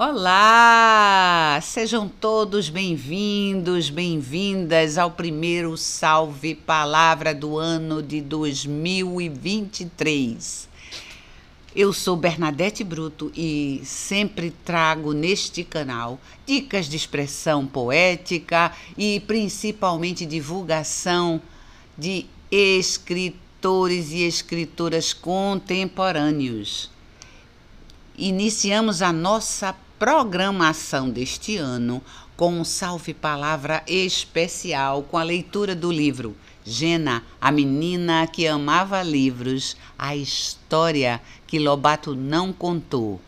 Olá! Sejam todos bem-vindos, bem-vindas ao primeiro Salve Palavra do ano de 2023. Eu sou Bernadette Bruto e sempre trago neste canal dicas de expressão poética e principalmente divulgação de escritores e escritoras contemporâneos. Iniciamos a nossa programação deste ano com um salve palavra especial com a leitura do livro Gena, a menina que amava livros, a história que Lobato não contou,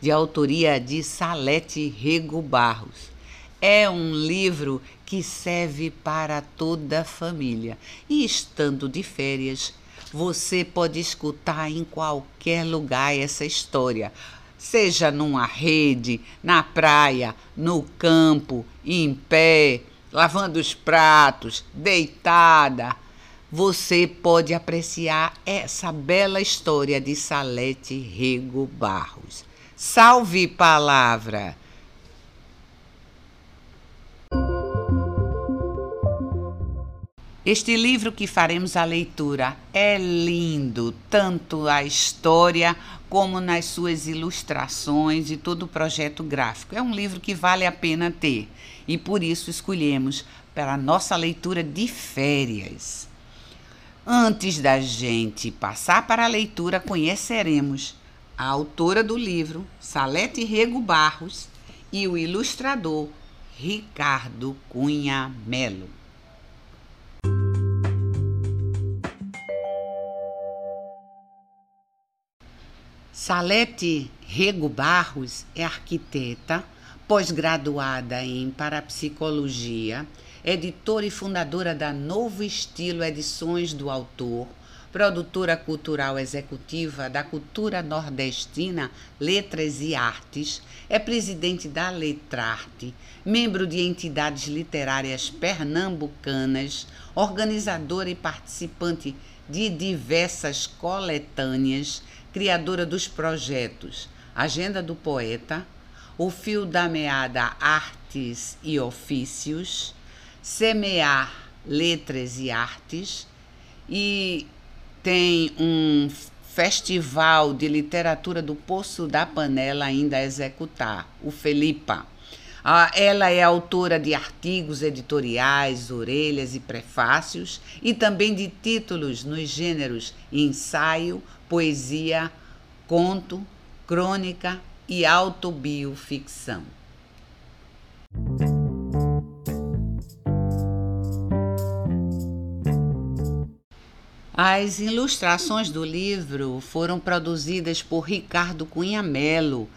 de autoria de Salete Rego Barros. É um livro que serve para toda a família e estando de férias, você pode escutar em qualquer lugar essa história seja numa rede, na praia, no campo, em pé, lavando os pratos, deitada. Você pode apreciar essa bela história de Salete Rego Barros. Salve palavra! Este livro que faremos a leitura é lindo, tanto a história como nas suas ilustrações e todo o projeto gráfico. É um livro que vale a pena ter e por isso escolhemos para a nossa leitura de férias. Antes da gente passar para a leitura, conheceremos a autora do livro, Salete Rego Barros, e o ilustrador Ricardo Cunha Melo. Salete Rego Barros é arquiteta, pós-graduada em parapsicologia, editora e fundadora da Novo Estilo Edições do Autor, produtora cultural executiva da Cultura Nordestina Letras e Artes, é presidente da Letrarte, membro de entidades literárias pernambucanas, organizadora e participante de diversas coletâneas criadora dos projetos Agenda do Poeta, O Fio da Meada Artes e Ofícios, Semear Letras e Artes e tem um festival de literatura do Poço da Panela ainda a executar, o Felipa. Ah, ela é autora de artigos editoriais, orelhas e prefácios e também de títulos nos gêneros ensaio, poesia, conto, crônica e autobioficção. As ilustrações do livro foram produzidas por Ricardo Cunha Melo,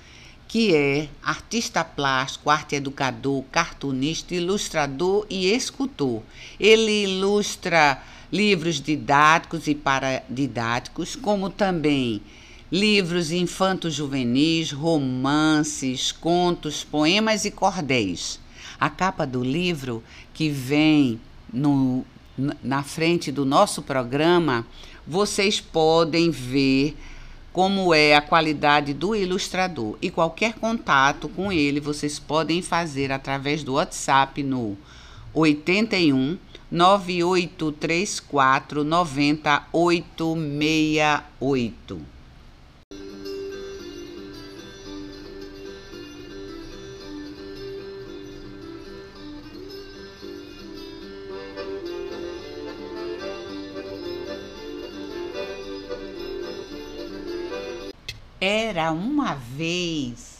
que é artista plástico, arte educador, cartunista, ilustrador e escultor. Ele ilustra livros didáticos e paradidáticos, como também livros infanto-juvenis, romances, contos, poemas e cordéis. A capa do livro que vem no, na frente do nosso programa, vocês podem ver como é a qualidade do ilustrador e qualquer contato com ele vocês podem fazer através do WhatsApp no 81 9834 9868. Era uma vez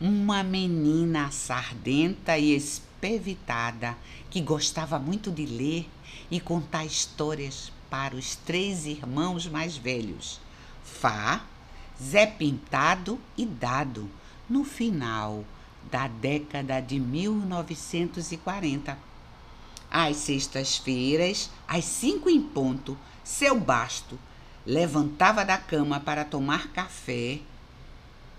uma menina sardenta e espevitada que gostava muito de ler e contar histórias para os três irmãos mais velhos, Fá, Zé Pintado e Dado, no final da década de 1940. Às sextas-feiras, às cinco em ponto, seu basto levantava da cama para tomar café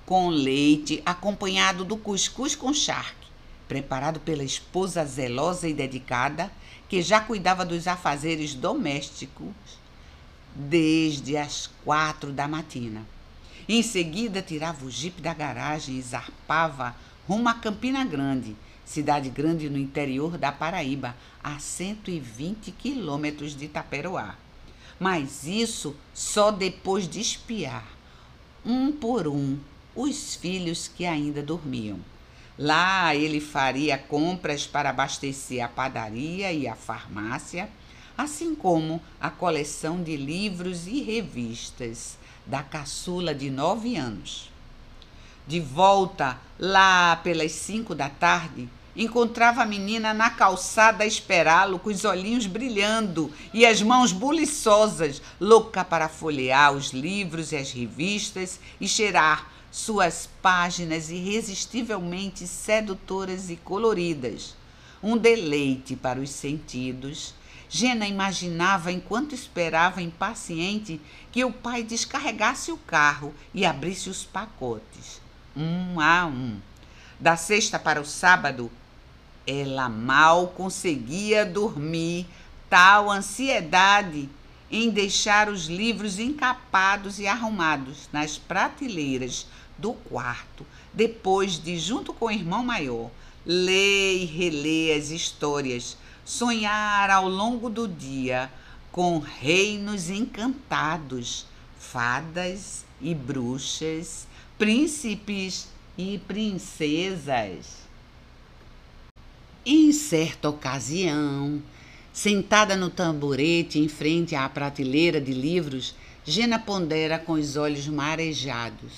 com leite, acompanhado do cuscuz com charque, preparado pela esposa zelosa e dedicada, que já cuidava dos afazeres domésticos desde as quatro da matina. Em seguida, tirava o jipe da garagem e zarpava rumo a Campina Grande, cidade grande no interior da Paraíba, a 120 quilômetros de Itaperoá. Mas isso só depois de espiar, um por um, os filhos que ainda dormiam. Lá ele faria compras para abastecer a padaria e a farmácia, assim como a coleção de livros e revistas da caçula de nove anos. De volta, lá pelas cinco da tarde, encontrava a menina na calçada a esperá-lo, com os olhinhos brilhando e as mãos buliçosas, louca para folhear os livros e as revistas e cheirar suas páginas irresistivelmente sedutoras e coloridas. Um deleite para os sentidos. Gena imaginava, enquanto esperava impaciente, que o pai descarregasse o carro e abrisse os pacotes, um a um. Da sexta para o sábado, ela mal conseguia dormir, tal ansiedade em deixar os livros encapados e arrumados nas prateleiras do quarto, depois de, junto com o irmão maior, ler e reler as histórias, sonhar ao longo do dia com reinos encantados, fadas e bruxas, príncipes e princesas. Em certa ocasião, sentada no tamborete em frente à prateleira de livros, Gena pondera com os olhos marejados.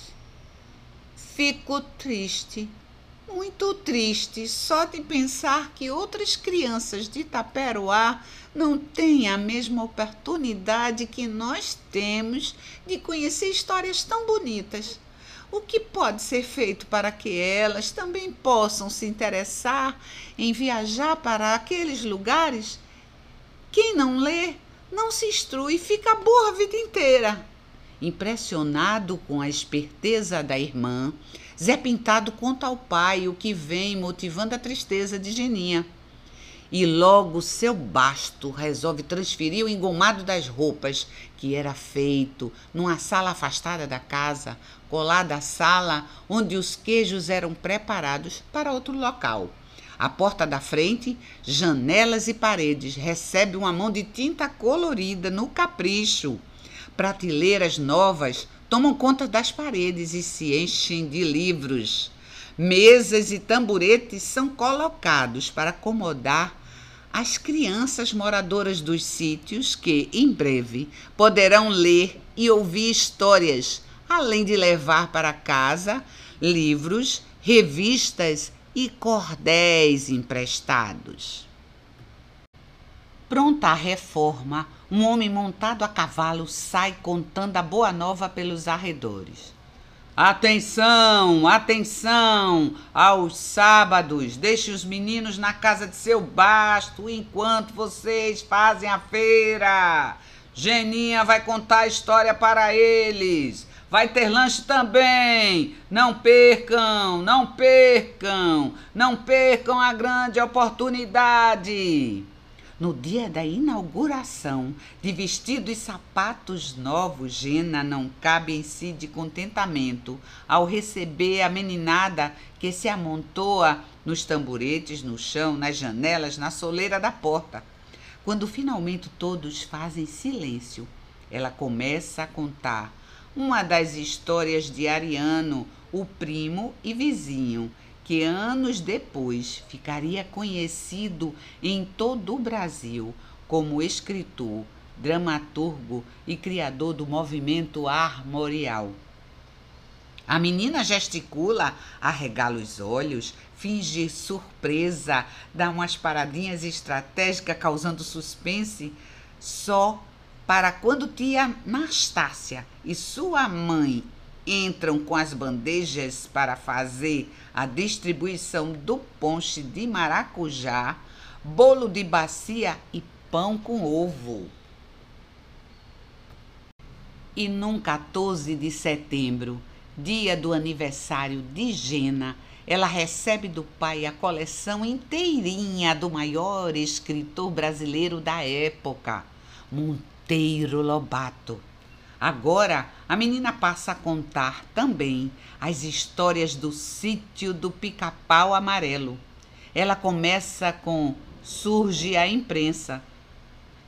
Fico triste, muito triste, só de pensar que outras crianças de Itaperoá não têm a mesma oportunidade que nós temos de conhecer histórias tão bonitas. O que pode ser feito para que elas também possam se interessar em viajar para aqueles lugares? Quem não lê, não se instrui e fica burro a vida inteira. Impressionado com a esperteza da irmã, Zé Pintado conta ao pai o que vem motivando a tristeza de Geninha. E logo seu basto resolve transferir o engomado das roupas, que era feito numa sala afastada da casa, colada à sala onde os queijos eram preparados, para outro local. A porta da frente, janelas e paredes recebe uma mão de tinta colorida no capricho. Prateleiras novas tomam conta das paredes e se enchem de livros. Mesas e tamboretes são colocados para acomodar as crianças moradoras dos sítios que, em breve, poderão ler e ouvir histórias, além de levar para casa livros, revistas e cordéis emprestados. Pronta a reforma, um homem montado a cavalo sai contando a boa nova pelos arredores. Atenção, atenção! Aos sábados, deixe os meninos na casa de seu basto enquanto vocês fazem a feira. Geninha vai contar a história para eles. Vai ter lanche também. Não percam, não percam, não percam a grande oportunidade. No dia da inauguração, de vestido e sapatos novos, Gena não cabe em si de contentamento ao receber a meninada que se amontoa nos tamboretes, no chão, nas janelas, na soleira da porta. Quando finalmente todos fazem silêncio, ela começa a contar uma das histórias de Ariano, o primo e vizinho, que anos depois ficaria conhecido em todo o Brasil como escritor, dramaturgo e criador do movimento armorial. A menina gesticula, arregala os olhos, finge surpresa, dá umas paradinhas estratégicas causando suspense, só para quando tia Nastácia e sua mãe entram com as bandejas para fazer a distribuição do ponche de maracujá, bolo de bacia e pão com ovo. E num 14 de setembro, dia do aniversário de Gena, ela recebe do pai a coleção inteirinha do maior escritor brasileiro da época, Monteiro Lobato Agora a menina passa a contar também as histórias do sítio do pica-pau amarelo. Ela começa com Surge a imprensa.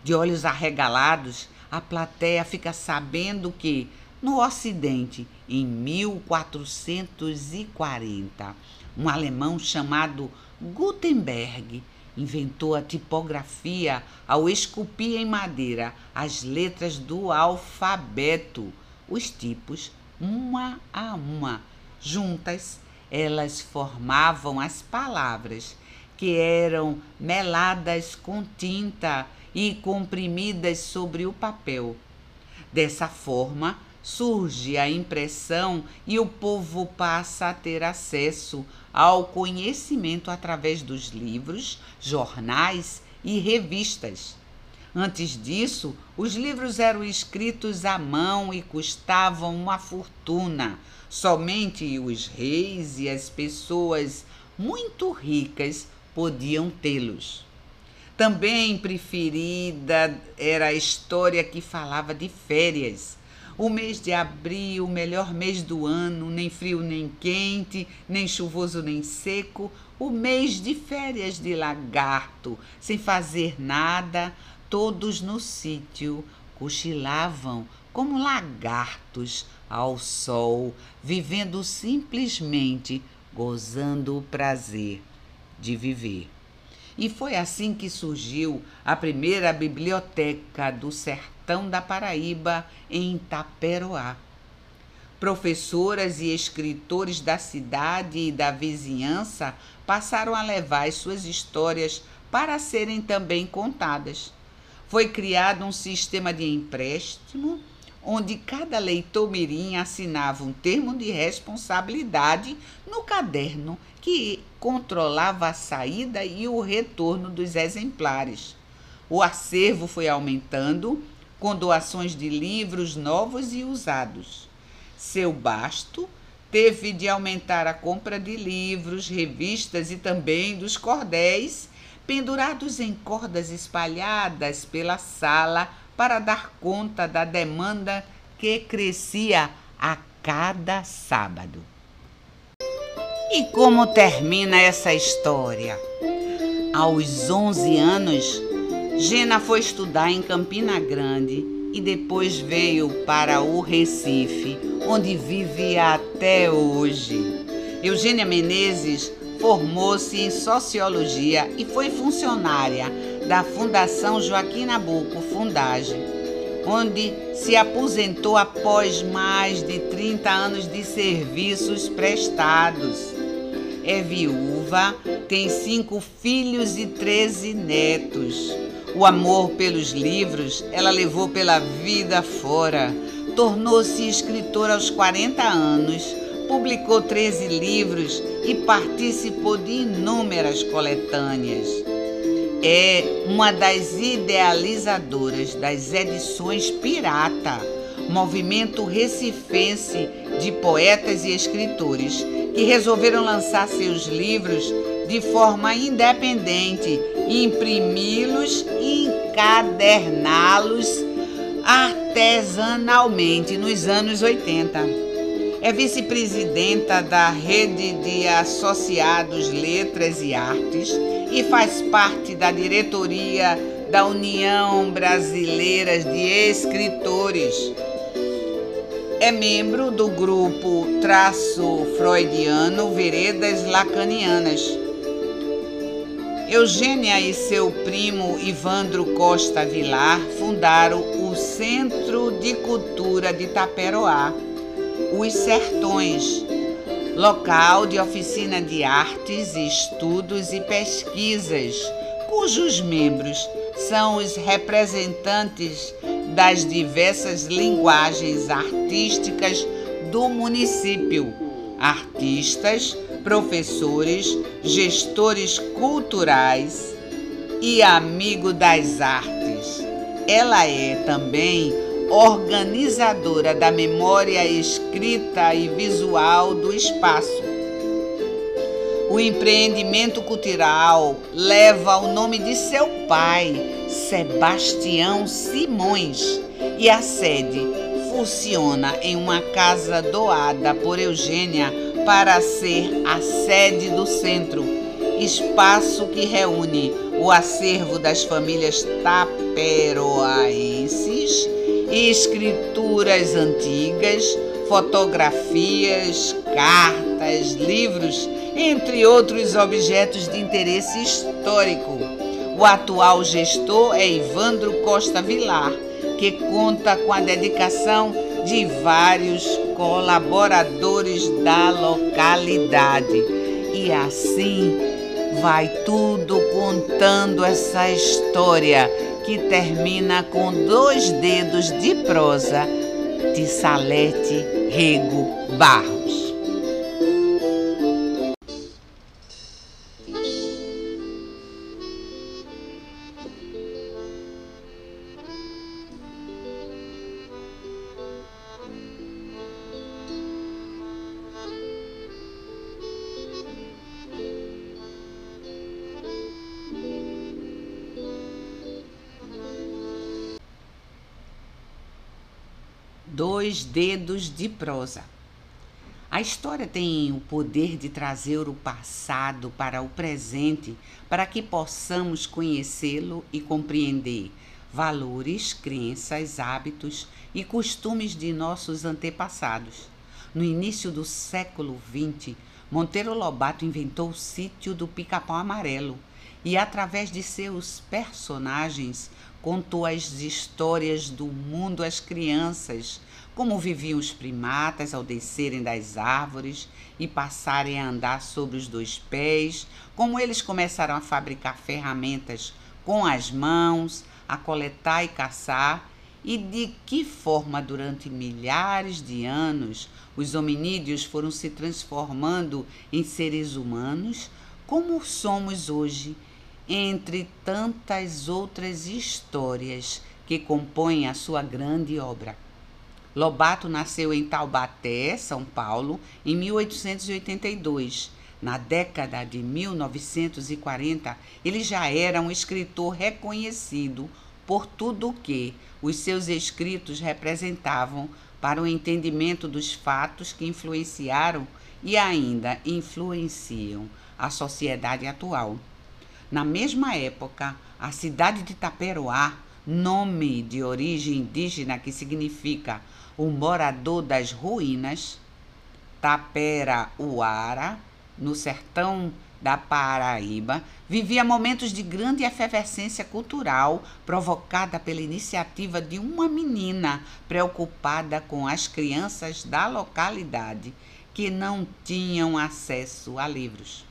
De olhos arregalados, a plateia fica sabendo que, no Ocidente, em 1440, um alemão chamado Gutenberg inventou a tipografia ao esculpir em madeira as letras do alfabeto, os tipos, uma a uma. Juntas, elas formavam as palavras, que eram meladas com tinta e comprimidas sobre o papel. Dessa forma, surge a impressão e o povo passa a ter acesso ao conhecimento através dos livros, jornais e revistas. Antes disso, os livros eram escritos à mão e custavam uma fortuna. Somente os reis e as pessoas muito ricas podiam tê-los. Também preferida era a história que falava de férias o mês de abril, o melhor mês do ano, nem frio nem quente, nem chuvoso nem seco, o mês de férias de lagarto, sem fazer nada, todos no sítio cochilavam como lagartos ao sol, vivendo simplesmente, gozando o prazer de viver. E foi assim que surgiu a primeira biblioteca do sertão da Paraíba, em Itaperoá. Professoras e escritores da cidade e da vizinhança passaram a levar as suas histórias para serem também contadas. Foi criado um sistema de empréstimo onde cada leitor mirim assinava um termo de responsabilidade no caderno que controlava a saída e o retorno dos exemplares. O acervo foi aumentando com doações de livros novos e usados. Seu basto teve de aumentar a compra de livros, revistas e também dos cordéis pendurados em cordas espalhadas pela sala para dar conta da demanda que crescia a cada sábado. E como termina essa história? Aos 11 anos, Gena foi estudar em Campina Grande e depois veio para o Recife, onde vive até hoje. Eugênia Menezes formou-se em sociologia e foi funcionária da Fundação Joaquim Nabuco Fundagem, onde se aposentou após mais de 30 anos de serviços prestados. É viúva, tem cinco filhos e 13 netos. O amor pelos livros ela levou pela vida fora. Tornou-se escritora aos 40 anos, publicou 13 livros e participou de inúmeras coletâneas. É uma das idealizadoras das edições Pirata, movimento recifense de poetas e escritores que resolveram lançar seus livros de forma independente, imprimi-los e encaderná-los artesanalmente nos anos 80. É vice-presidenta da Rede de Associados Letras e Artes e faz parte da diretoria da União Brasileira de Escritores. É membro do grupo Traço Freudiano Veredas Lacanianas Eugênia e seu primo Ivandro Costa Vilar fundaram o Centro de Cultura de Taperoá, Os Sertões, local de oficina de artes, estudos e pesquisas, cujos membros são os representantes das diversas linguagens artísticas do município, artistas, professores, gestores culturais e amigo das artes. Ela é também organizadora da memória escrita e visual do espaço. O empreendimento cultural leva o nome de seu pai, Sebastião Simões, e a sede incursiona em uma casa doada por Eugênia para ser a sede do centro, espaço que reúne o acervo das famílias taperoaenses, escrituras antigas, fotografias, cartas, livros, entre outros objetos de interesse histórico. O atual gestor é Ivandro Costa Vilar, que conta com a dedicação de vários colaboradores da localidade. E assim vai tudo contando essa história que termina com dois dedos de prosa de Salete Rego Barros. Dedos de prosa. A história tem o poder de trazer o passado para o presente, para que possamos conhecê-lo e compreender valores, crenças, hábitos e costumes de nossos antepassados. No início do século XX, Monteiro Lobato inventou o sítio do Pica-Pau Amarelo e, através de seus personagens, contou as histórias do mundo às crianças como viviam os primatas ao descerem das árvores e passarem a andar sobre os dois pés, como eles começaram a fabricar ferramentas com as mãos, a coletar e caçar, e de que forma, durante milhares de anos, os hominídeos foram se transformando em seres humanos, como somos hoje, entre tantas outras histórias que compõem a sua grande obra. Lobato nasceu em Taubaté, São Paulo, em 1882. Na década de 1940, ele já era um escritor reconhecido por tudo o que os seus escritos representavam para o entendimento dos fatos que influenciaram e ainda influenciam a sociedade atual. Na mesma época, a cidade de Taperoá, nome de origem indígena que significa o morador das ruínas, Tapera-Uara, no sertão da Paraíba, vivia momentos de grande efervescência cultural provocada pela iniciativa de uma menina preocupada com as crianças da localidade que não tinham acesso a livros.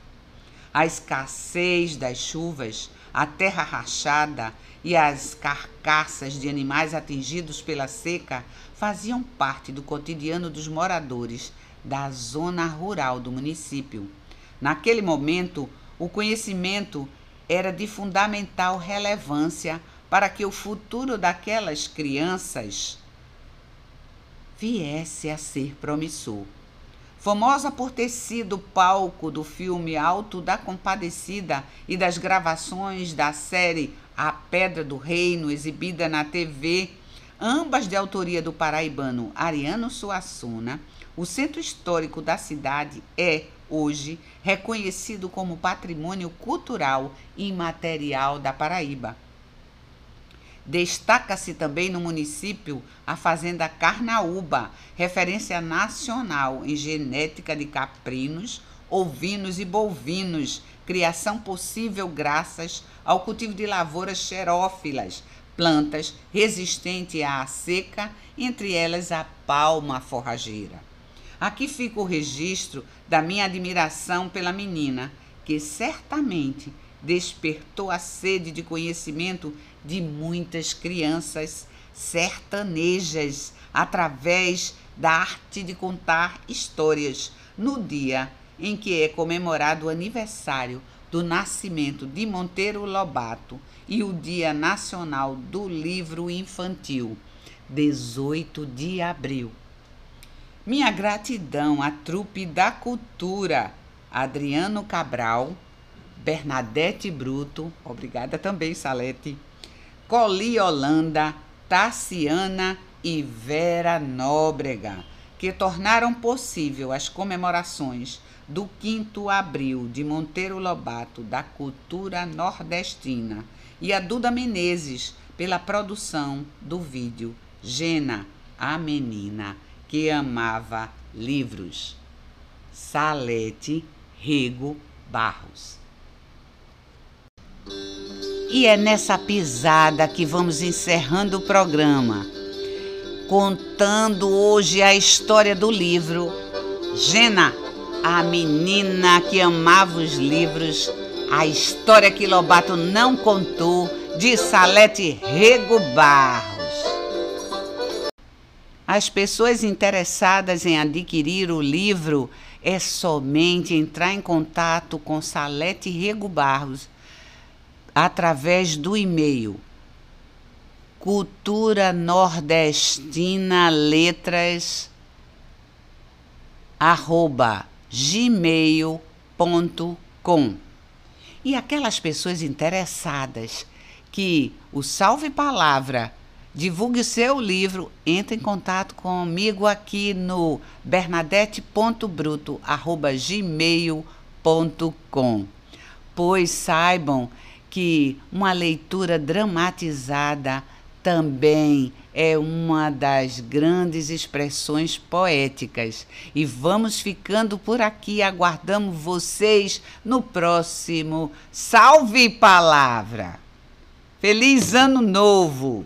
A escassez das chuvas, a terra rachada e as carcaças de animais atingidos pela seca faziam parte do cotidiano dos moradores da zona rural do município. Naquele momento, o conhecimento era de fundamental relevância para que o futuro daquelas crianças viesse a ser promissor. Famosa por ter sido palco do filme Alto da Compadecida e das gravações da série A Pedra do Reino, exibida na TV, ambas de autoria do paraibano Ariano Suassuna, o centro histórico da cidade é, hoje, reconhecido como patrimônio cultural imaterial da Paraíba. Destaca-se também no município a Fazenda Carnaúba, referência nacional em genética de caprinos, ovinos e bovinos, criação possível graças ao cultivo de lavouras xerófilas, plantas resistentes à seca, entre elas a palma forrageira. Aqui fica o registro da minha admiração pela menina, que certamente despertou a sede de conhecimento de muitas crianças sertanejas através da arte de contar histórias no dia em que é comemorado o aniversário do nascimento de Monteiro Lobato e o Dia Nacional do Livro Infantil, 18 de abril. Minha gratidão à trupe da cultura, Adriano Cabral, Bernadette Bruto, obrigada também, Salete, Coli Holanda, Tassiana e Vera Nóbrega, que tornaram possível as comemorações do 5 Abril de Monteiro Lobato da cultura nordestina e a Duda Menezes pela produção do vídeo Gena, a menina que amava livros. Salete Rego Barros. E é nessa pisada que vamos encerrando o programa, contando hoje a história do livro Gena, a menina que amava os livros, a história que Lobato não contou, de Salete Rego Barros. As pessoas interessadas em adquirir o livro é somente entrar em contato com Salete Rego Barros através do e-mail cultura nordestina letras arroba gmail.com e aquelas pessoas interessadas que o Salve Palavra divulgue o seu livro, entre em contato comigo aqui no bernadette.bruto@gmail.com. Pois saibam que uma leitura dramatizada também é uma das grandes expressões poéticas. E vamos ficando por aqui, aguardamos vocês no próximo Salve Palavra! Feliz Ano Novo!